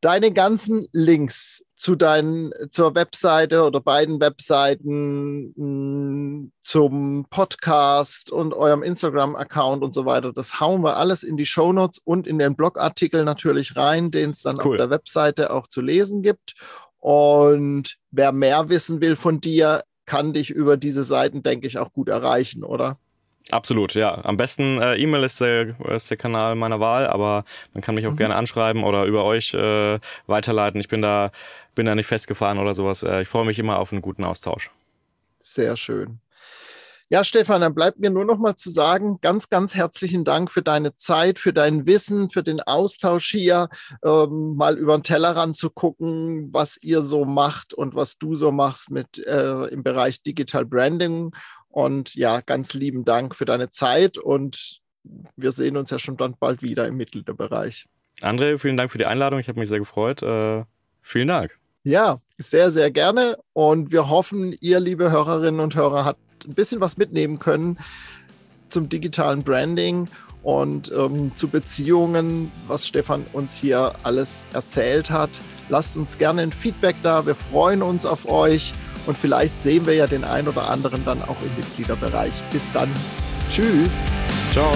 Deine ganzen Links zu deinen, zur Webseite oder beiden Webseiten, mm, zum Podcast und eurem Instagram-Account und so weiter. Das hauen wir alles in die Shownotes und in den Blogartikel natürlich rein, den es dann cool. auf der Webseite auch zu lesen gibt. Und wer mehr wissen will von dir, kann dich über diese Seiten, denke ich, auch gut erreichen, oder?
Absolut, ja. Am besten äh, E-Mail ist der, ist der Kanal meiner Wahl, aber man kann mich auch mhm. gerne anschreiben oder über euch äh, weiterleiten. Ich bin da, bin da nicht festgefahren oder sowas. Äh, ich freue mich immer auf einen guten Austausch.
Sehr schön. Ja, Stefan, dann bleibt mir nur noch mal zu sagen, ganz, ganz herzlichen Dank für deine Zeit, für dein Wissen, für den Austausch hier, ähm, mal über den Tellerrand zu gucken, was ihr so macht und was du so machst mit äh, im Bereich Digital Branding. Und ja, ganz lieben Dank für deine Zeit und wir sehen uns ja schon dann bald wieder im Mitgliederbereich.
André, vielen Dank für die Einladung. Ich habe mich sehr gefreut. Äh, vielen Dank.
Ja, sehr, sehr gerne. Und wir hoffen, ihr, liebe Hörerinnen und Hörer, habt ein bisschen was mitnehmen können zum digitalen Branding und ähm, zu Beziehungen, was Stefan uns hier alles erzählt hat. Lasst uns gerne ein Feedback da. Wir freuen uns auf euch und vielleicht sehen wir ja den einen oder anderen dann auch im Mitgliederbereich. Bis dann. Tschüss.
Ciao.